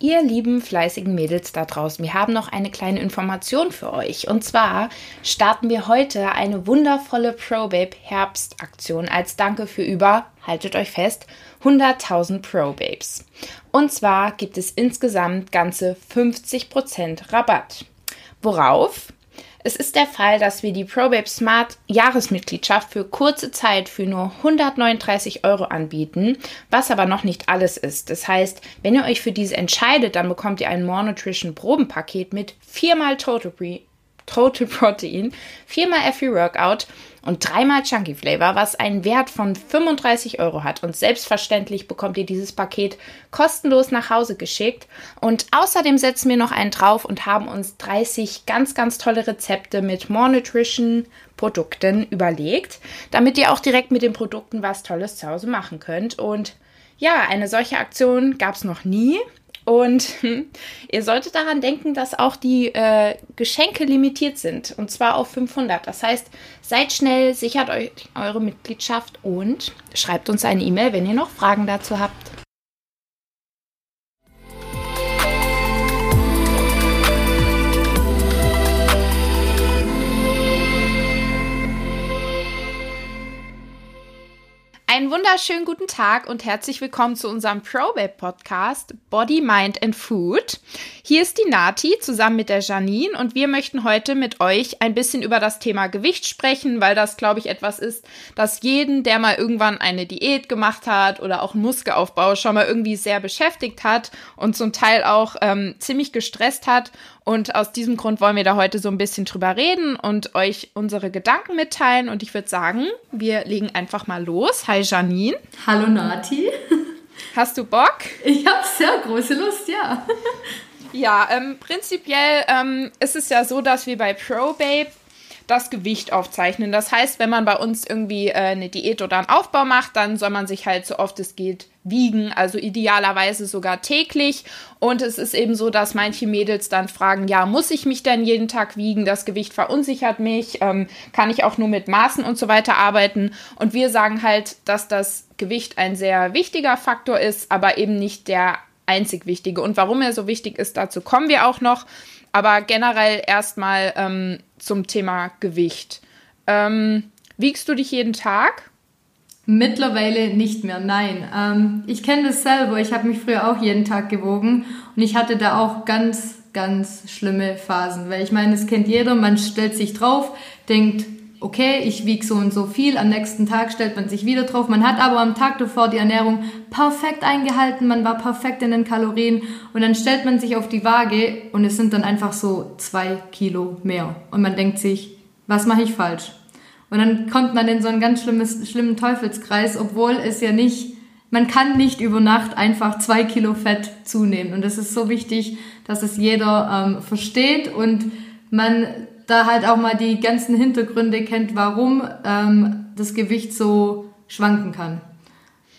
Ihr lieben fleißigen Mädels da draußen, wir haben noch eine kleine Information für euch. Und zwar starten wir heute eine wundervolle ProBabe Herbstaktion als Danke für über, haltet euch fest, 100.000 ProBabes. Und zwar gibt es insgesamt ganze 50% Rabatt. Worauf? Es ist der Fall, dass wir die ProBabe Smart Jahresmitgliedschaft für kurze Zeit für nur 139 Euro anbieten, was aber noch nicht alles ist. Das heißt, wenn ihr euch für diese entscheidet, dann bekommt ihr ein More Nutrition Probenpaket mit viermal Total, Total Protein, viermal Every Workout und dreimal Chunky Flavor, was einen Wert von 35 Euro hat. Und selbstverständlich bekommt ihr dieses Paket kostenlos nach Hause geschickt. Und außerdem setzen wir noch einen drauf und haben uns 30 ganz, ganz tolle Rezepte mit More Nutrition Produkten überlegt, damit ihr auch direkt mit den Produkten was Tolles zu Hause machen könnt. Und ja, eine solche Aktion gab es noch nie. Und ihr solltet daran denken, dass auch die äh, Geschenke limitiert sind. Und zwar auf 500. Das heißt, seid schnell, sichert euch eure Mitgliedschaft und schreibt uns eine E-Mail, wenn ihr noch Fragen dazu habt. Einen wunderschönen guten Tag und herzlich willkommen zu unserem ProBabe Podcast Body, Mind and Food. Hier ist die Nati zusammen mit der Janine und wir möchten heute mit euch ein bisschen über das Thema Gewicht sprechen, weil das, glaube ich, etwas ist, das jeden, der mal irgendwann eine Diät gemacht hat oder auch Muskelaufbau schon mal irgendwie sehr beschäftigt hat und zum Teil auch ähm, ziemlich gestresst hat. Und aus diesem Grund wollen wir da heute so ein bisschen drüber reden und euch unsere Gedanken mitteilen. Und ich würde sagen, wir legen einfach mal los. Hi Janine. Hallo Nati. Hast du Bock? Ich habe sehr große Lust, ja. Ja, ähm, prinzipiell ähm, ist es ja so, dass wir bei ProBabe das Gewicht aufzeichnen. Das heißt, wenn man bei uns irgendwie äh, eine Diät oder einen Aufbau macht, dann soll man sich halt so oft es geht wiegen, also idealerweise sogar täglich. Und es ist eben so, dass manche Mädels dann fragen, ja, muss ich mich denn jeden Tag wiegen? Das Gewicht verunsichert mich. Ähm, kann ich auch nur mit Maßen und so weiter arbeiten? Und wir sagen halt, dass das Gewicht ein sehr wichtiger Faktor ist, aber eben nicht der einzig wichtige. Und warum er so wichtig ist, dazu kommen wir auch noch. Aber generell erstmal ähm, zum Thema Gewicht. Ähm, wiegst du dich jeden Tag? Mittlerweile nicht mehr, nein. Ähm, ich kenne das selber. Ich habe mich früher auch jeden Tag gewogen und ich hatte da auch ganz, ganz schlimme Phasen. Weil ich meine, das kennt jeder. Man stellt sich drauf, denkt, okay, ich wiege so und so viel, am nächsten Tag stellt man sich wieder drauf. Man hat aber am Tag davor die Ernährung perfekt eingehalten, man war perfekt in den Kalorien und dann stellt man sich auf die Waage und es sind dann einfach so zwei Kilo mehr. Und man denkt sich, was mache ich falsch? Und dann kommt man in so einen ganz schlimmes, schlimmen Teufelskreis, obwohl es ja nicht, man kann nicht über Nacht einfach zwei Kilo Fett zunehmen. Und es ist so wichtig, dass es jeder ähm, versteht und man da halt auch mal die ganzen Hintergründe kennt, warum ähm, das Gewicht so schwanken kann.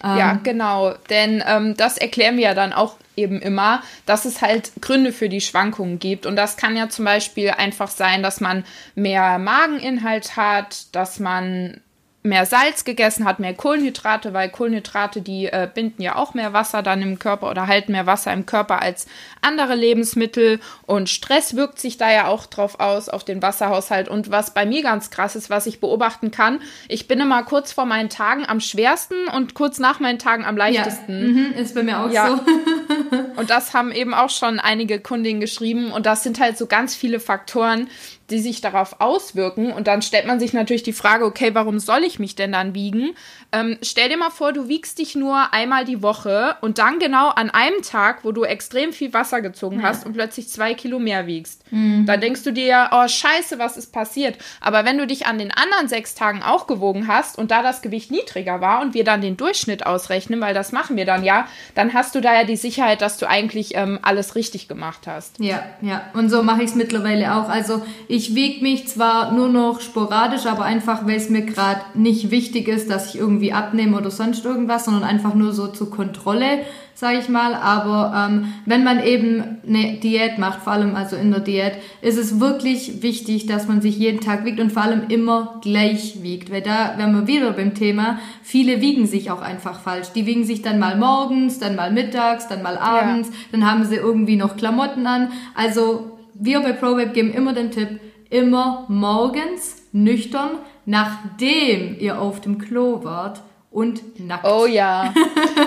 Ähm, ja, genau. Denn ähm, das erklären wir ja dann auch eben immer, dass es halt Gründe für die Schwankungen gibt. Und das kann ja zum Beispiel einfach sein, dass man mehr Mageninhalt hat, dass man mehr Salz gegessen hat, mehr Kohlenhydrate, weil Kohlenhydrate, die äh, binden ja auch mehr Wasser dann im Körper oder halten mehr Wasser im Körper als andere Lebensmittel. Und Stress wirkt sich da ja auch drauf aus, auf den Wasserhaushalt. Und was bei mir ganz krass ist, was ich beobachten kann, ich bin immer kurz vor meinen Tagen am schwersten und kurz nach meinen Tagen am leichtesten. Ja, mhm, ist bei mir auch ja. so. und das haben eben auch schon einige Kundinnen geschrieben. Und das sind halt so ganz viele Faktoren, die sich darauf auswirken. Und dann stellt man sich natürlich die Frage, okay, warum soll ich mich denn dann wiegen? Ähm, stell dir mal vor, du wiegst dich nur einmal die Woche und dann genau an einem Tag, wo du extrem viel Wasser gezogen ja. hast und plötzlich zwei Kilo mehr wiegst. Mhm. Dann denkst du dir, oh scheiße, was ist passiert? Aber wenn du dich an den anderen sechs Tagen auch gewogen hast und da das Gewicht niedriger war und wir dann den Durchschnitt ausrechnen, weil das machen wir dann ja, dann hast du da ja die Sicherheit, dass du eigentlich ähm, alles richtig gemacht hast. Ja, ja. Und so mache ich es mittlerweile auch. Also ich wiege mich zwar nur noch sporadisch, aber einfach, weil es mir gerade nicht wichtig ist, dass ich irgendwie irgendwie abnehmen oder sonst irgendwas, sondern einfach nur so zur Kontrolle. sage ich mal. Aber ähm, wenn man eben eine Diät macht, vor allem also in der Diät, ist es wirklich wichtig, dass man sich jeden Tag wiegt und vor allem immer gleich wiegt. Weil da wären wir wieder beim Thema, viele wiegen sich auch einfach falsch. Die wiegen sich dann mal morgens, dann mal mittags, dann mal abends, ja. dann haben sie irgendwie noch Klamotten an. Also wir bei ProWeb geben immer den Tipp, immer morgens nüchtern, nachdem ihr auf dem Klo wart und nackt. Oh ja.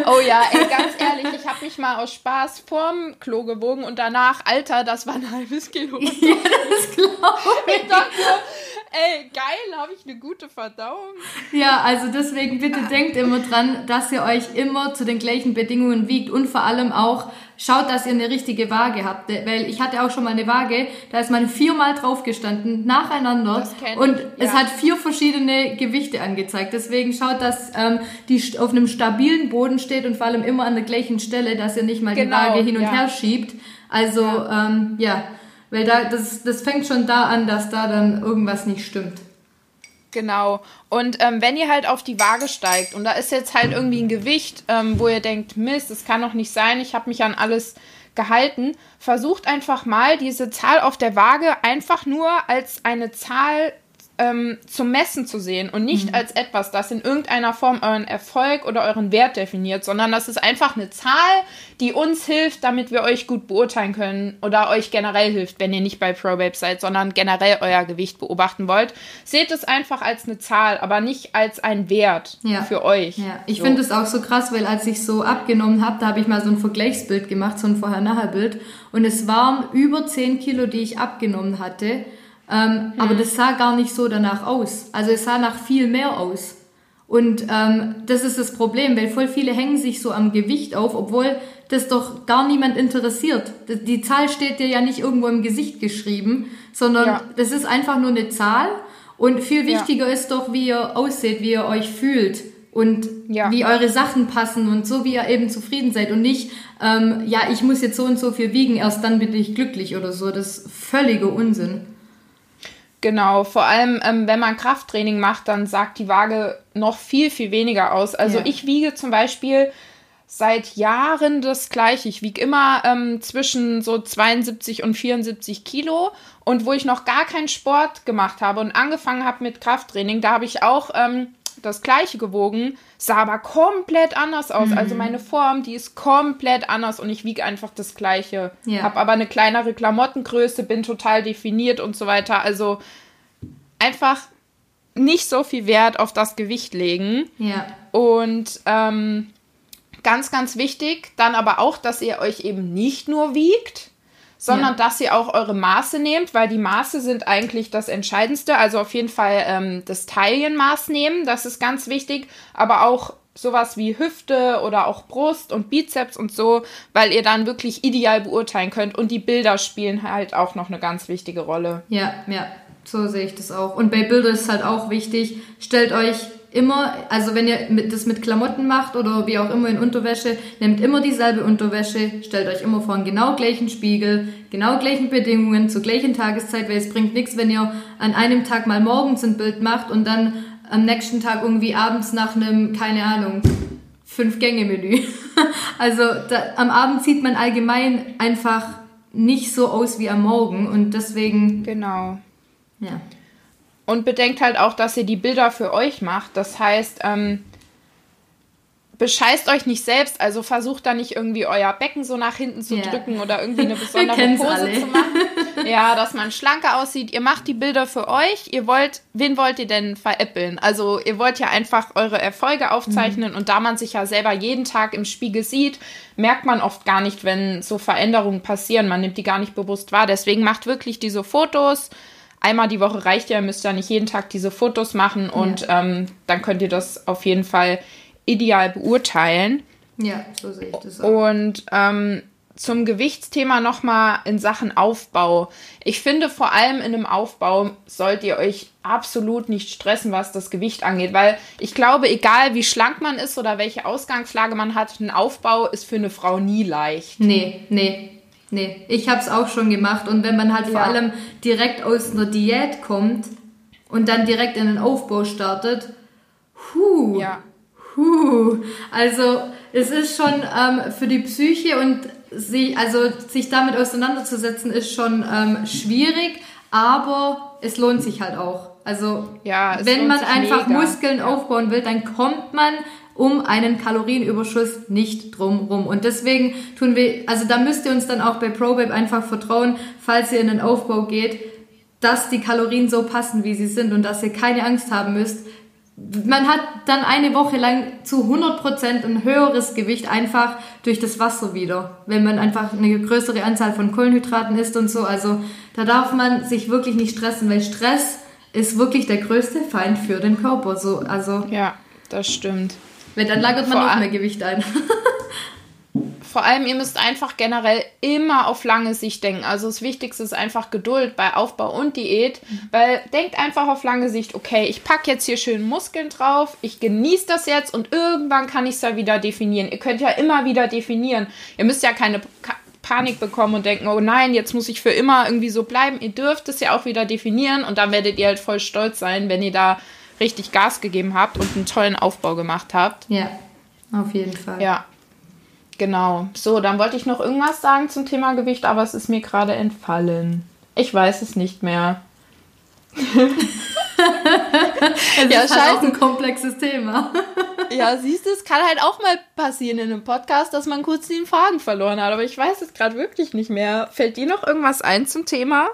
Oh ja, ey, ganz ehrlich, ich habe mich mal aus Spaß vorm Klo gewogen und danach, Alter, das war ein halbes Kilo. ja, das glaube ich. Ich dachte, ey, geil, habe ich eine gute Verdauung. Ja, also deswegen bitte denkt immer dran, dass ihr euch immer zu den gleichen Bedingungen wiegt und vor allem auch Schaut, dass ihr eine richtige Waage habt, weil ich hatte auch schon mal eine Waage, da ist man viermal draufgestanden, nacheinander und ich, ja. es hat vier verschiedene Gewichte angezeigt. Deswegen schaut, dass ähm, die auf einem stabilen Boden steht und vor allem immer an der gleichen Stelle, dass ihr nicht mal genau, die Waage hin und ja. her schiebt. Also ja, ähm, ja weil da das, das fängt schon da an, dass da dann irgendwas nicht stimmt. Genau. Und ähm, wenn ihr halt auf die Waage steigt und da ist jetzt halt irgendwie ein Gewicht, ähm, wo ihr denkt, Mist, das kann doch nicht sein, ich habe mich an alles gehalten, versucht einfach mal diese Zahl auf der Waage einfach nur als eine Zahl ähm, zum Messen zu sehen und nicht mhm. als etwas, das in irgendeiner Form euren Erfolg oder euren Wert definiert, sondern das ist einfach eine Zahl, die uns hilft, damit wir euch gut beurteilen können oder euch generell hilft, wenn ihr nicht bei ProBabe seid, sondern generell euer Gewicht beobachten wollt. Seht es einfach als eine Zahl, aber nicht als ein Wert ja. für euch. Ja, ich so. finde es auch so krass, weil als ich so abgenommen habe, da habe ich mal so ein Vergleichsbild gemacht, so ein Vorher-Nachher-Bild und es waren über 10 Kilo, die ich abgenommen hatte. Ähm, mhm. Aber das sah gar nicht so danach aus. Also es sah nach viel mehr aus. Und ähm, das ist das Problem, weil voll viele hängen sich so am Gewicht auf, obwohl das doch gar niemand interessiert. Die Zahl steht dir ja nicht irgendwo im Gesicht geschrieben, sondern ja. das ist einfach nur eine Zahl. Und viel wichtiger ja. ist doch, wie ihr ausseht, wie ihr euch fühlt und ja. wie eure Sachen passen und so, wie ihr eben zufrieden seid und nicht, ähm, ja, ich muss jetzt so und so viel wiegen, erst dann bin ich glücklich oder so. Das ist völliger Unsinn. Genau, vor allem, ähm, wenn man Krafttraining macht, dann sagt die Waage noch viel, viel weniger aus. Also ja. ich wiege zum Beispiel seit Jahren das gleiche. Ich wiege immer ähm, zwischen so 72 und 74 Kilo. Und wo ich noch gar keinen Sport gemacht habe und angefangen habe mit Krafttraining, da habe ich auch ähm, das gleiche gewogen, sah aber komplett anders aus. Mhm. Also meine Form, die ist komplett anders und ich wiege einfach das gleiche. Ja. Habe aber eine kleinere Klamottengröße, bin total definiert und so weiter. Also einfach nicht so viel Wert auf das Gewicht legen. Ja. Und ähm, ganz, ganz wichtig, dann aber auch, dass ihr euch eben nicht nur wiegt, sondern ja. dass ihr auch eure Maße nehmt, weil die Maße sind eigentlich das Entscheidendste. Also auf jeden Fall ähm, das Taillenmaß nehmen, das ist ganz wichtig, aber auch sowas wie Hüfte oder auch Brust und Bizeps und so, weil ihr dann wirklich ideal beurteilen könnt und die Bilder spielen halt auch noch eine ganz wichtige Rolle. Ja, ja, so sehe ich das auch. Und bei Bildern ist halt auch wichtig, stellt euch immer, also wenn ihr das mit Klamotten macht oder wie auch immer in Unterwäsche, nehmt immer dieselbe Unterwäsche, stellt euch immer vor einen genau gleichen Spiegel, genau gleichen Bedingungen, zur gleichen Tageszeit, weil es bringt nichts, wenn ihr an einem Tag mal morgens ein Bild macht und dann am nächsten Tag irgendwie abends nach einem, keine Ahnung, Fünf-Gänge-Menü. also da, am Abend sieht man allgemein einfach nicht so aus wie am Morgen und deswegen. Genau. Ja. Und bedenkt halt auch, dass ihr die Bilder für euch macht. Das heißt, ähm, bescheißt euch nicht selbst, also versucht da nicht irgendwie euer Becken so nach hinten zu yeah. drücken oder irgendwie eine besondere Pose alle. zu machen. Ja, dass man schlanker aussieht. Ihr macht die Bilder für euch. Ihr wollt, wen wollt ihr denn veräppeln? Also ihr wollt ja einfach eure Erfolge aufzeichnen mhm. und da man sich ja selber jeden Tag im Spiegel sieht, merkt man oft gar nicht, wenn so Veränderungen passieren. Man nimmt die gar nicht bewusst wahr. Deswegen macht wirklich diese Fotos, einmal die Woche reicht ja, müsst ja nicht jeden Tag diese Fotos machen und ja. ähm, dann könnt ihr das auf jeden Fall ideal beurteilen. Ja, so sehe ich das auch. Und ähm, zum Gewichtsthema nochmal in Sachen Aufbau. Ich finde, vor allem in einem Aufbau sollt ihr euch absolut nicht stressen, was das Gewicht angeht, weil ich glaube, egal wie schlank man ist oder welche Ausgangslage man hat, ein Aufbau ist für eine Frau nie leicht. Nee, nee. Nee, ich habe es auch schon gemacht. Und wenn man halt ja. vor allem direkt aus einer Diät kommt und dann direkt in den Aufbau startet, huh, ja. Puh, also es ist schon ähm, für die Psyche und sie, also sich damit auseinanderzusetzen, ist schon ähm, schwierig, aber es lohnt sich halt auch. Also ja, wenn man einfach mega. Muskeln aufbauen will, dann kommt man um einen Kalorienüberschuss nicht drumrum. Und deswegen tun wir, also da müsst ihr uns dann auch bei ProBabe einfach vertrauen, falls ihr in den Aufbau geht, dass die Kalorien so passen, wie sie sind und dass ihr keine Angst haben müsst. Man hat dann eine Woche lang zu 100% ein höheres Gewicht einfach durch das Wasser wieder, wenn man einfach eine größere Anzahl von Kohlenhydraten isst und so. Also da darf man sich wirklich nicht stressen, weil Stress ist wirklich der größte Feind für den Körper. So, also ja, das stimmt. Weil dann lagert man noch mehr Gewicht ein. vor allem, ihr müsst einfach generell immer auf lange Sicht denken. Also das Wichtigste ist einfach Geduld bei Aufbau und Diät, weil denkt einfach auf lange Sicht, okay, ich packe jetzt hier schön Muskeln drauf, ich genieße das jetzt und irgendwann kann ich es ja wieder definieren. Ihr könnt ja immer wieder definieren. Ihr müsst ja keine Panik bekommen und denken, oh nein, jetzt muss ich für immer irgendwie so bleiben. Ihr dürft es ja auch wieder definieren und dann werdet ihr halt voll stolz sein, wenn ihr da richtig Gas gegeben habt und einen tollen Aufbau gemacht habt. Ja, auf jeden Fall. Ja. Genau. So, dann wollte ich noch irgendwas sagen zum Thema Gewicht, aber es ist mir gerade entfallen. Ich weiß es nicht mehr. es ja, ist halt auch ein komplexes Thema. ja, siehst du, es kann halt auch mal passieren in einem Podcast, dass man kurz den Faden verloren hat. Aber ich weiß es gerade wirklich nicht mehr. Fällt dir noch irgendwas ein zum Thema?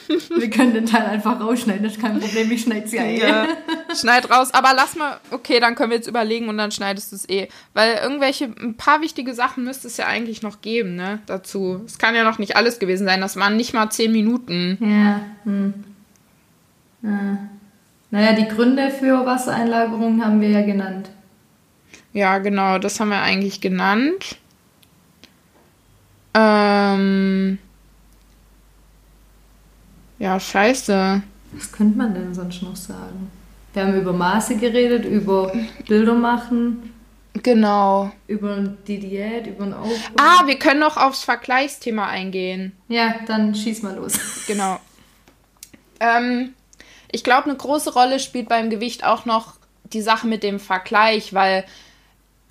Wir können den Teil einfach rausschneiden, das ist kein Problem, ich schneide sie eh. Ja, schneid raus, aber lass mal, okay, dann können wir jetzt überlegen und dann schneidest du es eh. Weil irgendwelche, ein paar wichtige Sachen müsste es ja eigentlich noch geben, ne, dazu. Es kann ja noch nicht alles gewesen sein, das waren nicht mal zehn Minuten. Ja, hm. ja. Naja, die Gründe für Wassereinlagerung haben wir ja genannt. Ja, genau, das haben wir eigentlich genannt. Ähm... Ja, scheiße. Was könnte man denn sonst noch sagen? Wir haben über Maße geredet, über Bilder machen. Genau. Über die Diät, über den Aufbau. Ah, wir können noch aufs Vergleichsthema eingehen. Ja, dann schieß mal los. Genau. Ähm, ich glaube, eine große Rolle spielt beim Gewicht auch noch die Sache mit dem Vergleich, weil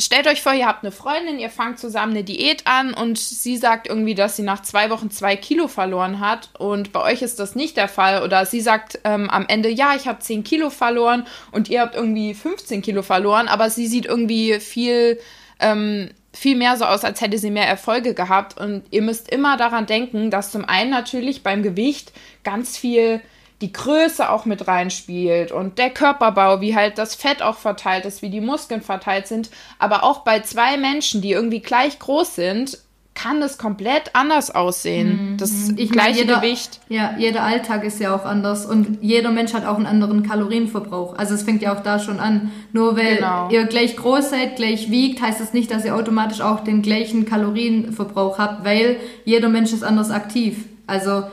stellt euch vor, ihr habt eine Freundin, ihr fangt zusammen eine Diät an und sie sagt irgendwie, dass sie nach zwei Wochen zwei Kilo verloren hat und bei euch ist das nicht der Fall oder sie sagt ähm, am Ende, ja, ich habe zehn Kilo verloren und ihr habt irgendwie 15 Kilo verloren, aber sie sieht irgendwie viel, ähm, viel mehr so aus, als hätte sie mehr Erfolge gehabt und ihr müsst immer daran denken, dass zum einen natürlich beim Gewicht ganz viel die Größe auch mit reinspielt und der Körperbau, wie halt das Fett auch verteilt ist, wie die Muskeln verteilt sind. Aber auch bei zwei Menschen, die irgendwie gleich groß sind, kann das komplett anders aussehen. Mhm. Das ich gleiche meine, jeder, Gewicht. Ja, jeder Alltag ist ja auch anders und jeder Mensch hat auch einen anderen Kalorienverbrauch. Also es fängt ja auch da schon an. Nur weil genau. ihr gleich groß seid, gleich wiegt, heißt das nicht, dass ihr automatisch auch den gleichen Kalorienverbrauch habt, weil jeder Mensch ist anders aktiv. Also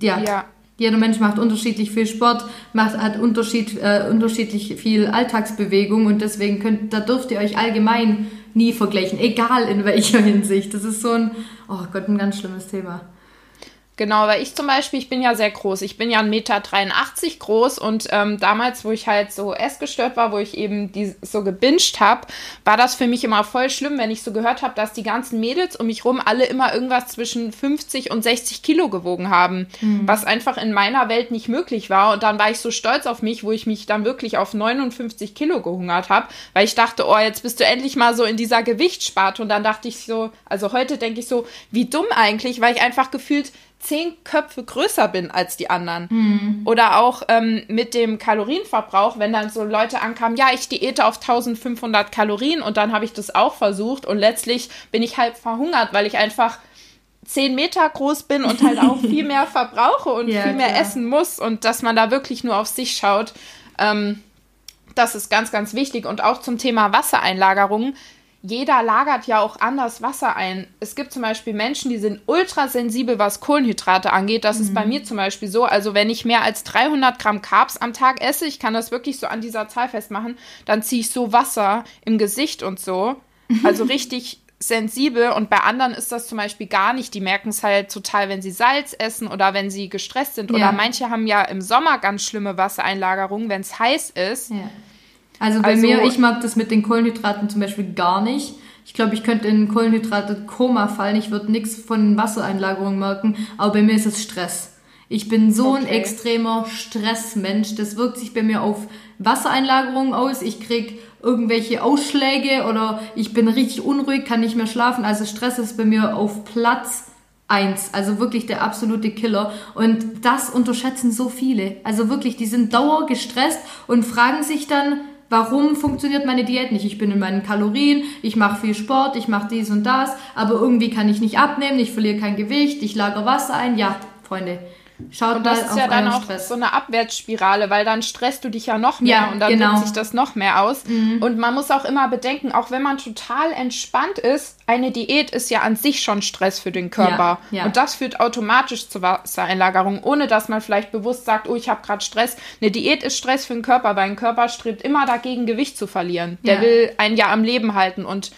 ja. ja. Jeder Mensch macht unterschiedlich viel Sport, macht, hat Unterschied, äh, unterschiedlich viel Alltagsbewegung und deswegen könnt, da dürft ihr euch allgemein nie vergleichen, egal in welcher Hinsicht. Das ist so ein, oh Gott, ein ganz schlimmes Thema. Genau, weil ich zum Beispiel, ich bin ja sehr groß. Ich bin ja 1,83 Meter groß und ähm, damals, wo ich halt so essgestört war, wo ich eben die so gebinged habe, war das für mich immer voll schlimm, wenn ich so gehört habe, dass die ganzen Mädels um mich rum alle immer irgendwas zwischen 50 und 60 Kilo gewogen haben, mhm. was einfach in meiner Welt nicht möglich war. Und dann war ich so stolz auf mich, wo ich mich dann wirklich auf 59 Kilo gehungert habe, weil ich dachte, oh, jetzt bist du endlich mal so in dieser Gewichtssparte. Und dann dachte ich so, also heute denke ich so, wie dumm eigentlich, weil ich einfach gefühlt zehn Köpfe größer bin als die anderen. Mhm. Oder auch ähm, mit dem Kalorienverbrauch, wenn dann so Leute ankamen, ja, ich diete auf 1500 Kalorien und dann habe ich das auch versucht und letztlich bin ich halt verhungert, weil ich einfach zehn Meter groß bin und halt auch viel mehr verbrauche und ja, viel mehr klar. essen muss und dass man da wirklich nur auf sich schaut. Ähm, das ist ganz, ganz wichtig. Und auch zum Thema Wassereinlagerung jeder lagert ja auch anders Wasser ein. Es gibt zum Beispiel Menschen, die sind ultrasensibel, was Kohlenhydrate angeht. Das mhm. ist bei mhm. mir zum Beispiel so. Also wenn ich mehr als 300 Gramm Carbs am Tag esse, ich kann das wirklich so an dieser Zahl festmachen, dann ziehe ich so Wasser im Gesicht und so. Also richtig sensibel und bei anderen ist das zum Beispiel gar nicht. Die merken es halt total, wenn sie Salz essen oder wenn sie gestresst sind. Oder manche haben ja im Sommer ganz schlimme Wassereinlagerungen, wenn es heiß ist. Ja. Also bei also, mir, ich mag das mit den Kohlenhydraten zum Beispiel gar nicht. Ich glaube, ich könnte in Kohlenhydrate-Koma fallen. Ich würde nichts von Wassereinlagerungen merken. Aber bei mir ist es Stress. Ich bin so okay. ein extremer Stressmensch. Das wirkt sich bei mir auf Wassereinlagerungen aus. Ich krieg irgendwelche Ausschläge oder ich bin richtig unruhig, kann nicht mehr schlafen. Also Stress ist bei mir auf Platz eins. Also wirklich der absolute Killer. Und das unterschätzen so viele. Also wirklich, die sind dauer gestresst und fragen sich dann, warum funktioniert meine Diät nicht? Ich bin in meinen Kalorien, ich mache viel Sport, ich mache dies und das, aber irgendwie kann ich nicht abnehmen, ich verliere kein Gewicht, ich lagere Wasser ein. Ja, Freunde, Schaut und das ist ja dann auch Stress. so eine Abwärtsspirale, weil dann stresst du dich ja noch mehr ja, und dann genau. sich das noch mehr aus. Mhm. Und man muss auch immer bedenken, auch wenn man total entspannt ist, eine Diät ist ja an sich schon Stress für den Körper. Ja, ja. Und das führt automatisch zur Wassereinlagerung, ohne dass man vielleicht bewusst sagt, oh, ich habe gerade Stress. Eine Diät ist Stress für den Körper, weil ein Körper strebt immer dagegen, Gewicht zu verlieren. Der will ein Jahr am Leben halten und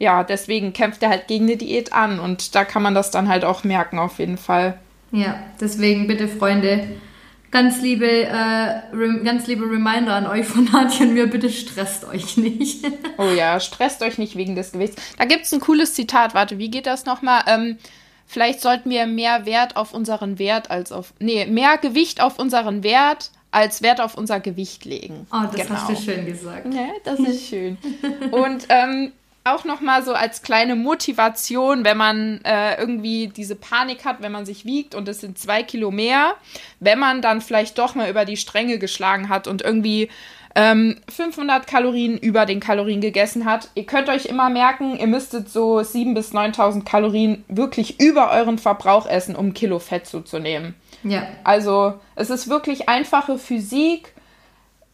ja, deswegen kämpft er halt gegen eine Diät an. Und da kann man das dann halt auch merken, auf jeden Fall. Ja, deswegen bitte Freunde, ganz liebe, äh, ganz liebe Reminder an euch von Nadja und mir, bitte stresst euch nicht. oh ja, stresst euch nicht wegen des Gewichts. Da gibt es ein cooles Zitat, warte, wie geht das nochmal? Ähm, vielleicht sollten wir mehr Wert auf unseren Wert als auf, nee, mehr Gewicht auf unseren Wert als Wert auf unser Gewicht legen. Oh, das genau. hast du schön gesagt. Ne, das ist schön. Und ähm, auch noch mal so als kleine Motivation, wenn man äh, irgendwie diese Panik hat, wenn man sich wiegt und es sind zwei Kilo mehr, wenn man dann vielleicht doch mal über die Stränge geschlagen hat und irgendwie ähm, 500 Kalorien über den Kalorien gegessen hat. Ihr könnt euch immer merken, ihr müsstet so 7.000 bis 9.000 Kalorien wirklich über euren Verbrauch essen, um Kilo Fett zuzunehmen. Ja. Also es ist wirklich einfache Physik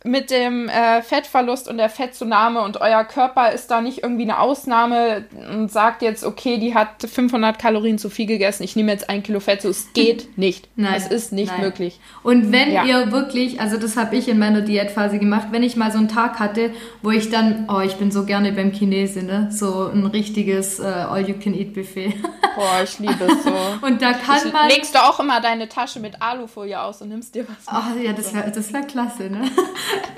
mit dem äh, Fettverlust und der Fettzunahme und euer Körper ist da nicht irgendwie eine Ausnahme und sagt jetzt, okay, die hat 500 Kalorien zu viel gegessen, ich nehme jetzt ein Kilo Fett so. Es geht nicht. Nein, es ist nicht nein. möglich. Und wenn ja. ihr wirklich, also das habe ich in meiner Diätphase gemacht, wenn ich mal so einen Tag hatte, wo ich dann, oh, ich bin so gerne beim Chinesen, ne? so ein richtiges äh, All-You-Can-Eat-Buffet. Boah, ich liebe es so. und da kann ich, man... Legst du auch immer deine Tasche mit Alufolie aus und nimmst dir was? Oh ja, das wäre das wär klasse, ne?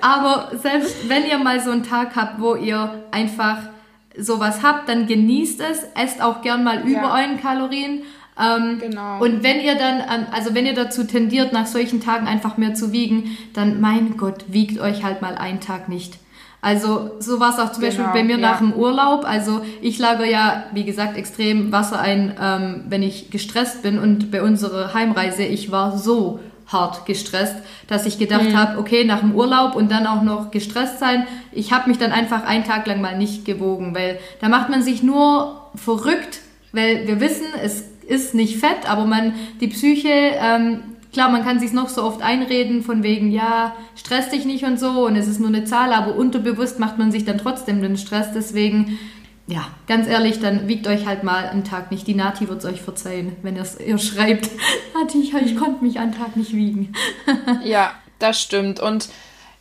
Aber selbst wenn ihr mal so einen Tag habt, wo ihr einfach sowas habt, dann genießt es, esst auch gern mal über ja. euren Kalorien. Ähm, genau. Und wenn ihr dann, also wenn ihr dazu tendiert, nach solchen Tagen einfach mehr zu wiegen, dann mein Gott, wiegt euch halt mal einen Tag nicht. Also so war es auch zum genau, Beispiel bei mir ja. nach dem Urlaub. Also ich lagere ja, wie gesagt, extrem Wasser ein, ähm, wenn ich gestresst bin. Und bei unserer Heimreise, ich war so hart gestresst, dass ich gedacht mhm. habe, okay, nach dem Urlaub und dann auch noch gestresst sein, ich habe mich dann einfach einen Tag lang mal nicht gewogen, weil da macht man sich nur verrückt, weil wir wissen, es ist nicht fett, aber man, die Psyche, ähm, klar, man kann sich noch so oft einreden von wegen, ja, stress dich nicht und so und es ist nur eine Zahl, aber unterbewusst macht man sich dann trotzdem den Stress, deswegen ja, ganz ehrlich, dann wiegt euch halt mal einen Tag nicht. Die Nati wird es euch verzeihen, wenn ihr schreibt, Nati, ich, ich konnte mich einen Tag nicht wiegen. ja, das stimmt. Und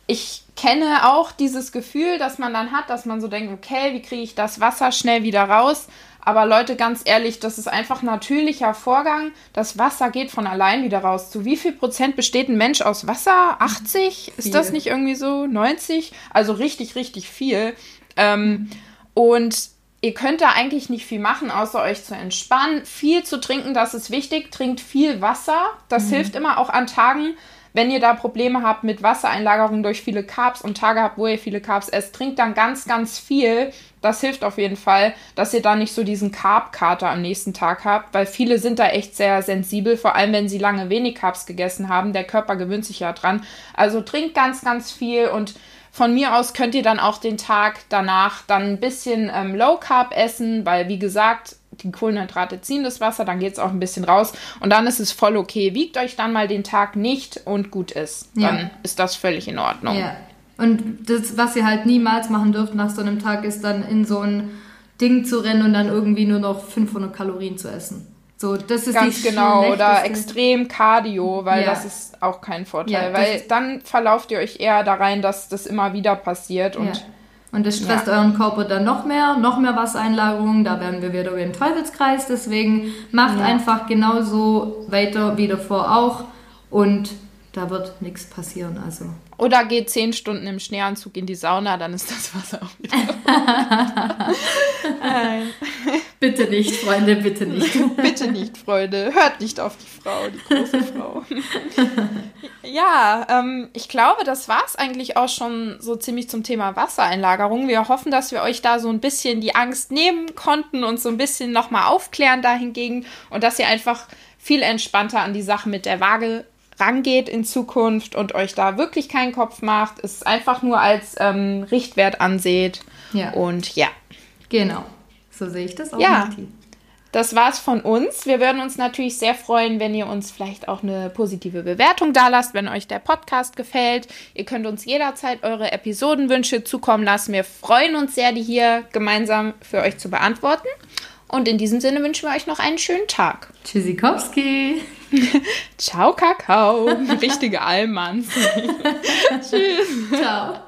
ich kenne auch dieses Gefühl, dass man dann hat, dass man so denkt, okay, wie kriege ich das Wasser schnell wieder raus? Aber Leute, ganz ehrlich, das ist einfach ein natürlicher Vorgang. Das Wasser geht von allein wieder raus. Zu wie viel Prozent besteht ein Mensch aus Wasser? 80? Ist das nicht irgendwie so? 90? Also richtig, richtig viel. Ähm, und ihr könnt da eigentlich nicht viel machen, außer euch zu entspannen. Viel zu trinken, das ist wichtig. Trinkt viel Wasser. Das mhm. hilft immer auch an Tagen, wenn ihr da Probleme habt mit Wassereinlagerung durch viele Carbs und Tage habt, wo ihr viele Carbs esst. Trinkt dann ganz, ganz viel. Das hilft auf jeden Fall, dass ihr da nicht so diesen Carb-Kater am nächsten Tag habt, weil viele sind da echt sehr sensibel, vor allem wenn sie lange wenig Carbs gegessen haben. Der Körper gewöhnt sich ja dran. Also trinkt ganz, ganz viel und von mir aus könnt ihr dann auch den Tag danach dann ein bisschen ähm, Low Carb essen, weil wie gesagt, die Kohlenhydrate ziehen das Wasser, dann geht es auch ein bisschen raus und dann ist es voll okay. Wiegt euch dann mal den Tag nicht und gut ist. Dann ja. ist das völlig in Ordnung. Ja. Und das, was ihr halt niemals machen dürft nach so einem Tag, ist dann in so ein Ding zu rennen und dann irgendwie nur noch 500 Kalorien zu essen. So, das ist Ganz genau, oder extrem Cardio, weil ja. das ist auch kein Vorteil, ja, weil dann verlauft ihr euch eher da rein, dass das immer wieder passiert und Und das stresst ja. euren Körper dann noch mehr, noch mehr Wassereinlagerung. Da werden wir wieder im Teufelskreis. Deswegen macht ja. einfach genauso weiter wie davor auch. Und da wird nichts passieren. Also. Oder geht zehn Stunden im Schneeanzug in die Sauna, dann ist das Wasser auch wieder. bitte nicht, Freunde, bitte nicht. bitte nicht, Freunde. Hört nicht auf die Frau, die große Frau. ja, ähm, ich glaube, das war es eigentlich auch schon so ziemlich zum Thema Wassereinlagerung. Wir hoffen, dass wir euch da so ein bisschen die Angst nehmen konnten und so ein bisschen nochmal aufklären dahingegen und dass ihr einfach viel entspannter an die Sache mit der Waage rangeht in Zukunft und euch da wirklich keinen Kopf macht, es einfach nur als ähm, Richtwert anseht. Ja. Und ja. Genau. So sehe ich das auch. Ja. Das war's von uns. Wir würden uns natürlich sehr freuen, wenn ihr uns vielleicht auch eine positive Bewertung da lasst, wenn euch der Podcast gefällt. Ihr könnt uns jederzeit eure Episodenwünsche zukommen lassen. Wir freuen uns sehr, die hier gemeinsam für euch zu beantworten. Und in diesem Sinne wünschen wir euch noch einen schönen Tag. Tschüssikowski. Ciao, Kakao. Richtige Allmanns. Tschüss. Ciao.